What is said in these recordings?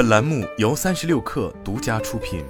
本栏目由三十六氪独家出品。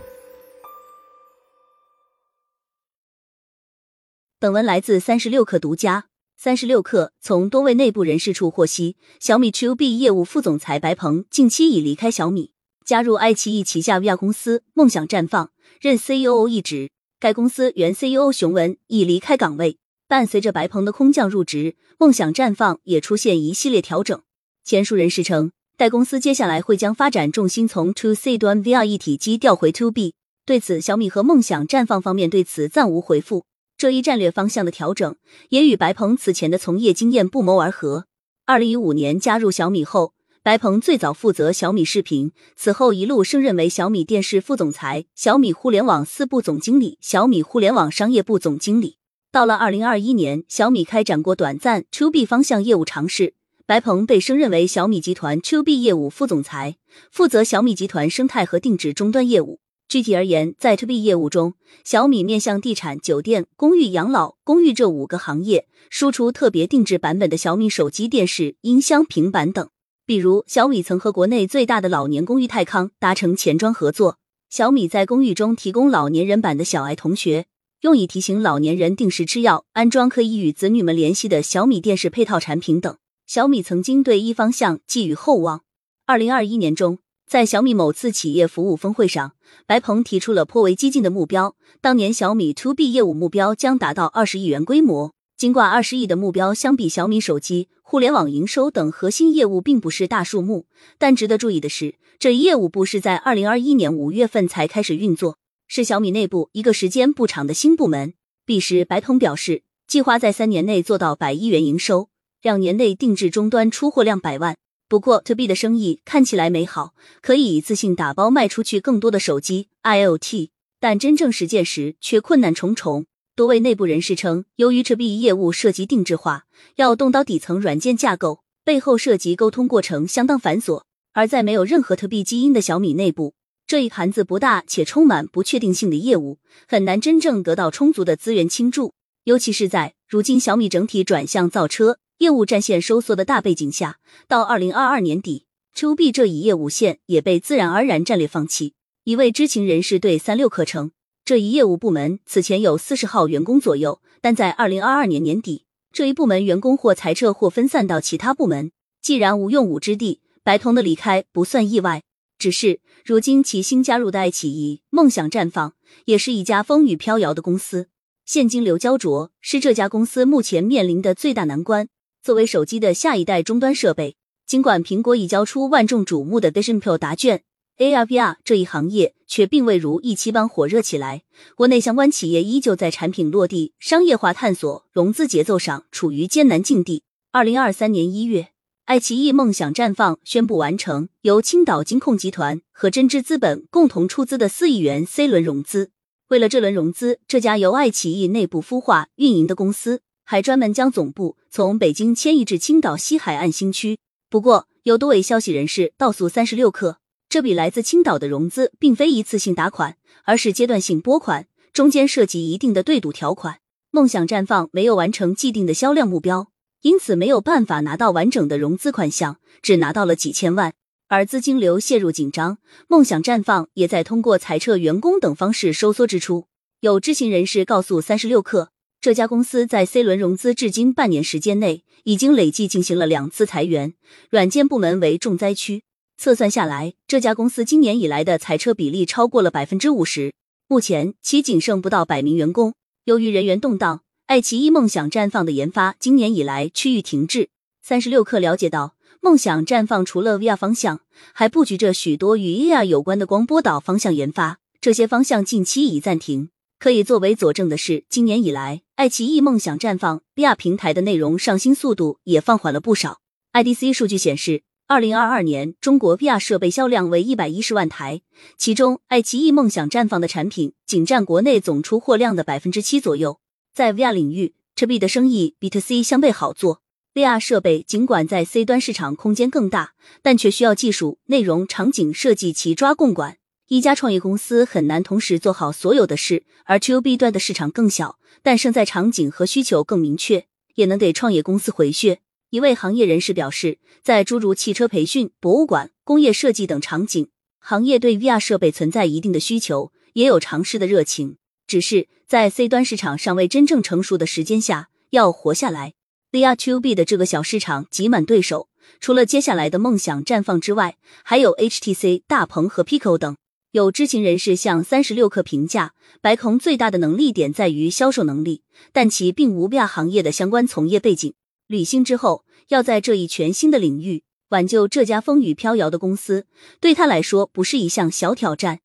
本文来自三十六氪独家。三十六氪从多位内部人士处获悉，小米 To B 业务副总裁白鹏近期已离开小米，加入爱奇艺旗下 VR 公司梦想绽放，任 CEO 一职。该公司原 CEO 熊文已离开岗位。伴随着白鹏的空降入职，梦想绽放也出现一系列调整。前述人士称，该公司接下来会将发展重心从 To C 端 VR 一体机调回 To B。对此，小米和梦想绽放方面对此暂无回复。这一战略方向的调整，也与白鹏此前的从业经验不谋而合。二零一五年加入小米后，白鹏最早负责小米视频，此后一路升任为小米电视副总裁、小米互联网四部总经理、小米互联网商业部总经理。到了二零二一年，小米开展过短暂 To B 方向业务尝试，白鹏被升任为小米集团 To B 业务副总裁，负责小米集团生态和定制终端业务。具体而言，在 To B 业务中，小米面向地产、酒店、公寓、养老、公寓这五个行业，输出特别定制版本的小米手机、电视、音箱、平板等。比如，小米曾和国内最大的老年公寓泰康达成前装合作，小米在公寓中提供老年人版的小爱同学。用以提醒老年人定时吃药，安装可以与子女们联系的小米电视配套产品等。小米曾经对一方向寄予厚望。二零二一年中，在小米某次企业服务峰会上，白鹏提出了颇为激进的目标。当年小米 To B 业务目标将达到二十亿元规模。尽管二十亿的目标相比小米手机、互联网营收等核心业务并不是大数目，但值得注意的是，这一业务部是在二零二一年五月份才开始运作。是小米内部一个时间不长的新部门。彼时，白鹏表示，计划在三年内做到百亿元营收，两年内定制终端出货量百万。不过，To B 的生意看起来美好，可以一次性打包卖出去更多的手机、IoT，但真正实践时却困难重重。多位内部人士称，由于 To B 业务涉及定制化，要动到底层软件架构，背后涉及沟通过程相当繁琐。而在没有任何 To B 基因的小米内部。这一盘子不大且充满不确定性的业务，很难真正得到充足的资源倾注。尤其是在如今小米整体转向造车业务战线收缩的大背景下，到二零二二年底，To B 这一业务线也被自然而然战略放弃。一位知情人士对三六课称，这一业务部门此前有四十号员工左右，但在二零二二年年底，这一部门员工或裁撤或分散到其他部门。既然无用武之地，白铜的离开不算意外。只是，如今其新加入的爱奇艺梦想绽放，也是一家风雨飘摇的公司，现金流焦灼是这家公司目前面临的最大难关。作为手机的下一代终端设备，尽管苹果已交出万众瞩目的 Vision Pro 答卷，AR/VR 这一行业却并未如预期般火热起来。国内相关企业依旧在产品落地、商业化探索、融资节奏上处于艰难境地。二零二三年一月。爱奇艺梦想绽放宣布完成由青岛金控集团和真知资本共同出资的四亿元 C 轮融资。为了这轮融资，这家由爱奇艺内部孵化运营的公司还专门将总部从北京迁移至青岛西海岸新区。不过，有多位消息人士告诉三十六氪，这笔来自青岛的融资并非一次性打款，而是阶段性拨款，中间涉及一定的对赌条款。梦想绽放没有完成既定的销量目标。因此没有办法拿到完整的融资款项，只拿到了几千万，而资金流陷入紧张。梦想绽放也在通过裁撤员工等方式收缩支出。有知情人士告诉三十六氪，这家公司在 C 轮融资至今半年时间内，已经累计进行了两次裁员，软件部门为重灾区。测算下来，这家公司今年以来的裁撤比例超过了百分之五十。目前其仅剩不到百名员工。由于人员动荡。爱奇艺梦想绽放的研发今年以来趋于停滞。三十六氪了解到，梦想绽放除了 VR 方向，还布局着许多与 AR 有关的光波导方向研发。这些方向近期已暂停。可以作为佐证的是，今年以来，爱奇艺梦想绽放 VR 平台的内容上新速度也放缓了不少。IDC 数据显示，二零二二年中国 VR 设备销量为一百一十万台，其中爱奇艺梦想绽放的产品仅占国内总出货量的百分之七左右。在 VR 领域，To B 的生意比 To C 相对好做。VR 设备尽管在 C 端市场空间更大，但却需要技术、内容、场景设计齐抓共管。一家创业公司很难同时做好所有的事，而 To B 端的市场更小，但胜在场景和需求更明确，也能给创业公司回血。一位行业人士表示，在诸如汽车培训、博物馆、工业设计等场景行业对 VR 设备存在一定的需求，也有尝试的热情，只是在 C 端市场尚未真正成熟的时间下，要活下来，VR To B 的这个小市场挤满对手，除了接下来的梦想绽放之外，还有 HTC、大鹏和 Pico 等。有知情人士向三十六氪评价，白孔最大的能力点在于销售能力，但其并无 VR 行业的相关从业背景。履新之后，要在这一全新的领域挽救这家风雨飘摇的公司，对他来说不是一项小挑战。